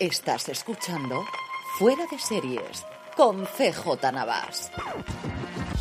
Estás escuchando Fuera de Series con CJ Navas.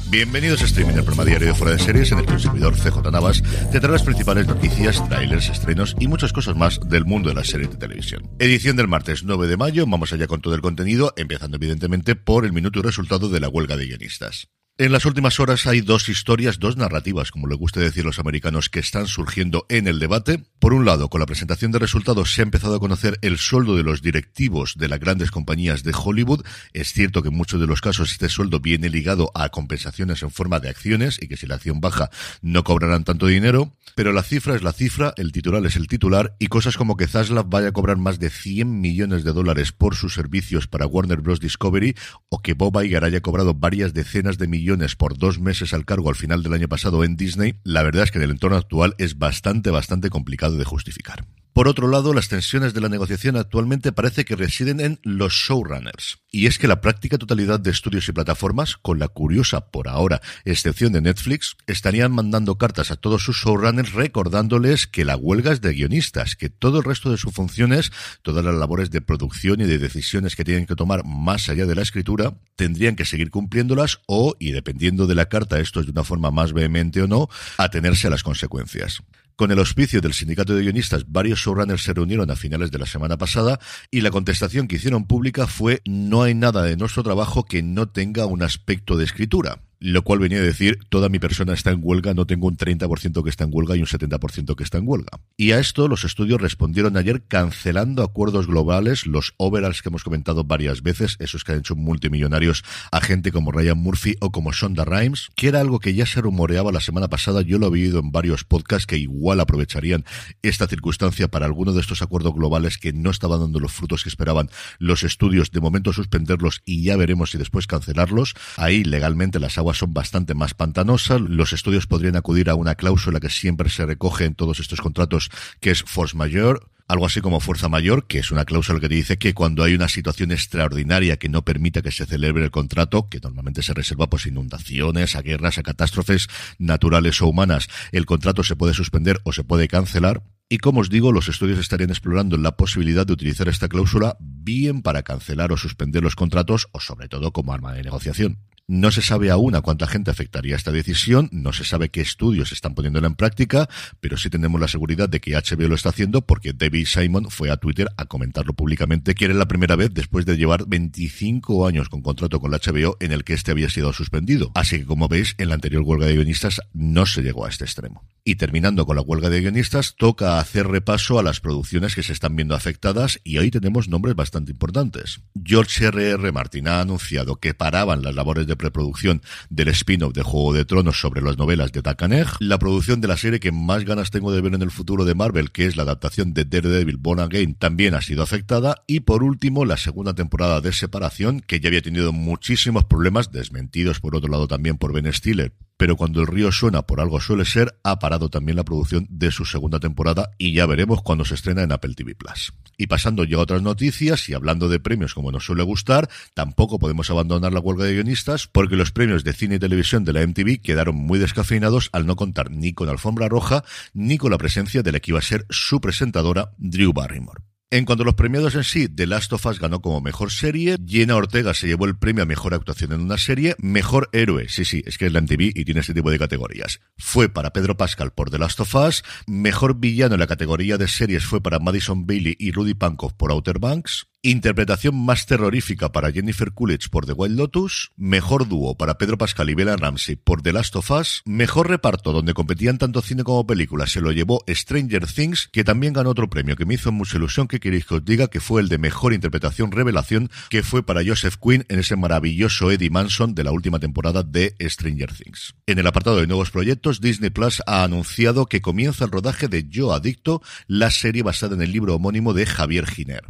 Bienvenidos a Streaming, el programa diario de Fuera de Series, en el que el servidor CJ Navas te trae las principales noticias, trailers, estrenos y muchas cosas más del mundo de las series de televisión. Edición del martes 9 de mayo, vamos allá con todo el contenido, empezando evidentemente por el minuto y resultado de la huelga de guionistas. En las últimas horas hay dos historias, dos narrativas, como le gusta decir los americanos, que están surgiendo en el debate. Por un lado, con la presentación de resultados se ha empezado a conocer el sueldo de los directivos de las grandes compañías de Hollywood. Es cierto que en muchos de los casos este sueldo viene ligado a compensaciones en forma de acciones y que si la acción baja no cobrarán tanto dinero. Pero la cifra es la cifra, el titular es el titular y cosas como que Zaslav vaya a cobrar más de 100 millones de dólares por sus servicios para Warner Bros. Discovery o que Bob Iger haya cobrado varias decenas de millones por dos meses al cargo al final del año pasado en Disney, la verdad es que en el entorno actual es bastante, bastante complicado de justificar. Por otro lado, las tensiones de la negociación actualmente parece que residen en los showrunners. Y es que la práctica totalidad de estudios y plataformas, con la curiosa, por ahora, excepción de Netflix, estarían mandando cartas a todos sus showrunners recordándoles que la huelga es de guionistas, que todo el resto de sus funciones, todas las labores de producción y de decisiones que tienen que tomar más allá de la escritura, tendrían que seguir cumpliéndolas o, y dependiendo de la carta, esto es de una forma más vehemente o no, atenerse a las consecuencias. Con el auspicio del sindicato de guionistas, varios showrunners se reunieron a finales de la semana pasada y la contestación que hicieron pública fue no hay nada de nuestro trabajo que no tenga un aspecto de escritura lo cual venía a decir, toda mi persona está en huelga, no tengo un 30% que está en huelga y un 70% que está en huelga. Y a esto los estudios respondieron ayer cancelando acuerdos globales, los overalls que hemos comentado varias veces, esos que han hecho multimillonarios a gente como Ryan Murphy o como Shonda Rhimes, que era algo que ya se rumoreaba la semana pasada, yo lo había oído en varios podcasts que igual aprovecharían esta circunstancia para alguno de estos acuerdos globales que no estaban dando los frutos que esperaban los estudios, de momento suspenderlos y ya veremos si después cancelarlos. Ahí legalmente las aguas son bastante más pantanosas. Los estudios podrían acudir a una cláusula que siempre se recoge en todos estos contratos, que es force majeure, algo así como fuerza mayor, que es una cláusula que dice que cuando hay una situación extraordinaria que no permita que se celebre el contrato, que normalmente se reserva pues inundaciones, a guerras, a catástrofes naturales o humanas, el contrato se puede suspender o se puede cancelar. Y como os digo, los estudios estarían explorando la posibilidad de utilizar esta cláusula bien para cancelar o suspender los contratos o sobre todo como arma de negociación. No se sabe aún a cuánta gente afectaría esta decisión, no se sabe qué estudios están poniéndola en práctica, pero sí tenemos la seguridad de que HBO lo está haciendo porque David Simon fue a Twitter a comentarlo públicamente, que era la primera vez después de llevar 25 años con contrato con la HBO en el que este había sido suspendido. Así que como veis, en la anterior huelga de guionistas no se llegó a este extremo. Y terminando con la huelga de guionistas, toca hacer repaso a las producciones que se están viendo afectadas y hoy tenemos nombres bastante importantes. George R.R. Martin ha anunciado que paraban las labores de de preproducción del spin-off de Juego de Tronos sobre las novelas de Dakaneg, la producción de la serie que más ganas tengo de ver en el futuro de Marvel, que es la adaptación de Daredevil Born Again, también ha sido afectada, y por último, la segunda temporada de Separación, que ya había tenido muchísimos problemas, desmentidos por otro lado también por Ben Stiller, pero cuando el río suena por algo suele ser, ha parado también la producción de su segunda temporada y ya veremos cuando se estrena en Apple TV Plus. Y pasando ya a otras noticias y hablando de premios como nos suele gustar, tampoco podemos abandonar la huelga de guionistas porque los premios de cine y televisión de la MTV quedaron muy descafeinados al no contar ni con alfombra roja ni con la presencia de la que iba a ser su presentadora, Drew Barrymore. En cuanto a los premiados en sí, The Last of Us ganó como mejor serie, Jenna Ortega se llevó el premio a mejor actuación en una serie, mejor héroe, sí, sí, es que es la MTV y tiene este tipo de categorías. Fue para Pedro Pascal por The Last of Us, mejor villano en la categoría de series fue para Madison Bailey y Rudy Pankow por Outer Banks, Interpretación más terrorífica para Jennifer Coolidge por The Wild Lotus, mejor dúo para Pedro Pascal y Bella Ramsey por The Last of Us, mejor reparto donde competían tanto cine como película se lo llevó Stranger Things, que también ganó otro premio que me hizo mucha ilusión que queréis que os diga que fue el de mejor interpretación revelación que fue para Joseph Quinn en ese maravilloso Eddie Manson de la última temporada de Stranger Things. En el apartado de nuevos proyectos, Disney Plus ha anunciado que comienza el rodaje de Yo Adicto, la serie basada en el libro homónimo de Javier Giner.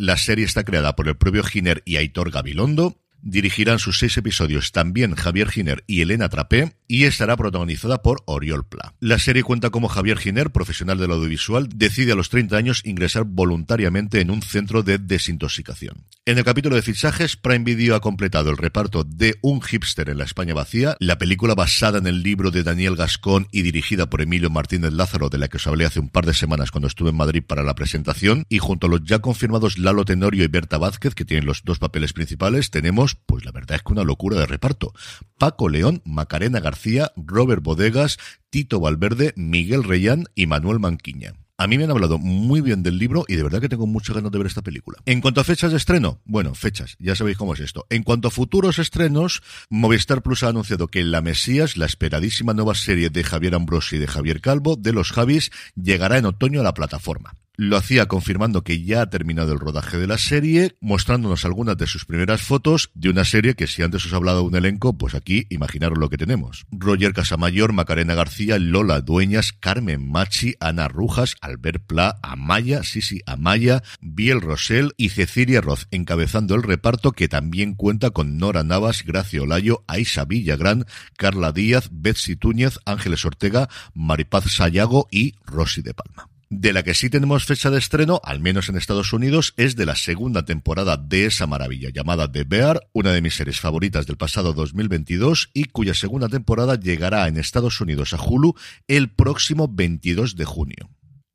La serie está creada por el propio Giner y Aitor Gabilondo. Dirigirán sus seis episodios también Javier Giner y Elena Trapé y estará protagonizada por Oriol Pla. La serie cuenta como Javier Giner, profesional del audiovisual, decide a los 30 años ingresar voluntariamente en un centro de desintoxicación. En el capítulo de fichajes, Prime Video ha completado el reparto de Un hipster en la España vacía, la película basada en el libro de Daniel Gascón y dirigida por Emilio Martínez Lázaro, de la que os hablé hace un par de semanas cuando estuve en Madrid para la presentación, y junto a los ya confirmados Lalo Tenorio y Berta Vázquez, que tienen los dos papeles principales, tenemos, pues la verdad es que una locura de reparto. Paco León, Macarena García, Robert Bodegas, Tito Valverde, Miguel Reyán y Manuel Manquiña. A mí me han hablado muy bien del libro y de verdad que tengo muchas ganas de ver esta película. En cuanto a fechas de estreno, bueno, fechas, ya sabéis cómo es esto. En cuanto a futuros estrenos, Movistar Plus ha anunciado que La Mesías, la esperadísima nueva serie de Javier Ambrosi y de Javier Calvo, de los Javis, llegará en otoño a la plataforma. Lo hacía confirmando que ya ha terminado el rodaje de la serie, mostrándonos algunas de sus primeras fotos de una serie que si antes os he hablado de un elenco, pues aquí imaginaros lo que tenemos. Roger Casamayor, Macarena García, Lola Dueñas, Carmen Machi, Ana Rujas, Albert Pla, Amaya, Sisi Amaya, Biel Rosell y Cecilia Roth encabezando el reparto que también cuenta con Nora Navas, Gracia Olayo, Aisa Villagrán, Carla Díaz, Betsy Túñez, Ángeles Ortega, Maripaz Sayago y Rosy de Palma. De la que sí tenemos fecha de estreno, al menos en Estados Unidos, es de la segunda temporada de esa maravilla llamada The Bear, una de mis series favoritas del pasado 2022 y cuya segunda temporada llegará en Estados Unidos a Hulu el próximo 22 de junio.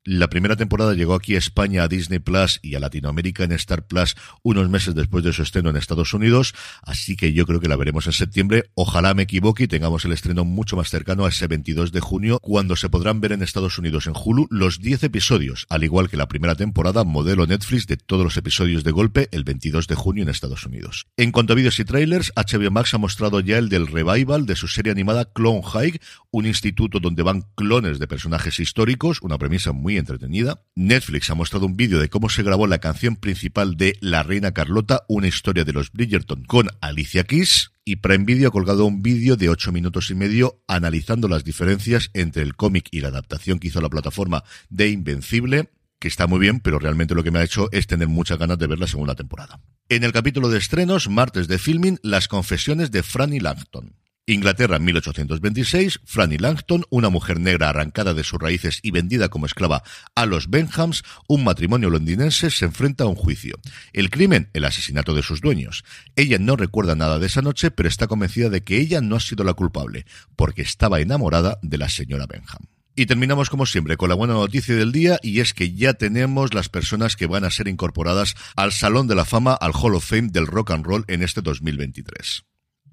La primera temporada llegó aquí a España, a Disney Plus y a Latinoamérica en Star Plus unos meses después de su estreno en Estados Unidos, así que yo creo que la veremos en septiembre. Ojalá me equivoque y tengamos el estreno mucho más cercano a ese 22 de junio, cuando se podrán ver en Estados Unidos en Hulu los 10 episodios, al igual que la primera temporada, modelo Netflix de todos los episodios de golpe el 22 de junio en Estados Unidos. En cuanto a vídeos y trailers, HBO Max ha mostrado ya el del revival de su serie animada Clone High, un instituto donde van clones de personajes históricos, una premisa muy entretenida. Netflix ha mostrado un vídeo de cómo se grabó la canción principal de La Reina Carlota, una historia de los Bridgerton con Alicia Keys. Y Prime Video ha colgado un vídeo de ocho minutos y medio analizando las diferencias entre el cómic y la adaptación que hizo la plataforma de Invencible, que está muy bien, pero realmente lo que me ha hecho es tener muchas ganas de ver la segunda temporada. En el capítulo de estrenos, martes de filming, las confesiones de Franny Langton. Inglaterra 1826, Franny Langton, una mujer negra arrancada de sus raíces y vendida como esclava a los Benhams, un matrimonio londinense se enfrenta a un juicio. El crimen, el asesinato de sus dueños. Ella no recuerda nada de esa noche, pero está convencida de que ella no ha sido la culpable, porque estaba enamorada de la señora Benham. Y terminamos como siempre con la buena noticia del día y es que ya tenemos las personas que van a ser incorporadas al Salón de la Fama, al Hall of Fame del Rock and Roll en este 2023.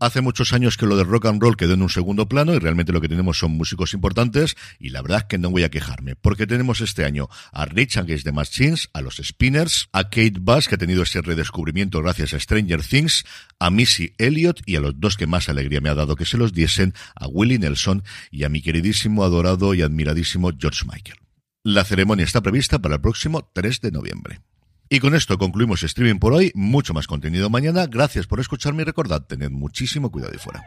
Hace muchos años que lo de rock and roll quedó en un segundo plano y realmente lo que tenemos son músicos importantes y la verdad es que no voy a quejarme porque tenemos este año a Rich Against the Machines, a los Spinners, a Kate Bass que ha tenido ese redescubrimiento gracias a Stranger Things, a Missy Elliott y a los dos que más alegría me ha dado que se los diesen, a Willie Nelson y a mi queridísimo, adorado y admiradísimo George Michael. La ceremonia está prevista para el próximo 3 de noviembre. Y con esto concluimos streaming por hoy. Mucho más contenido mañana. Gracias por escucharme y recordad, tened muchísimo cuidado y fuera.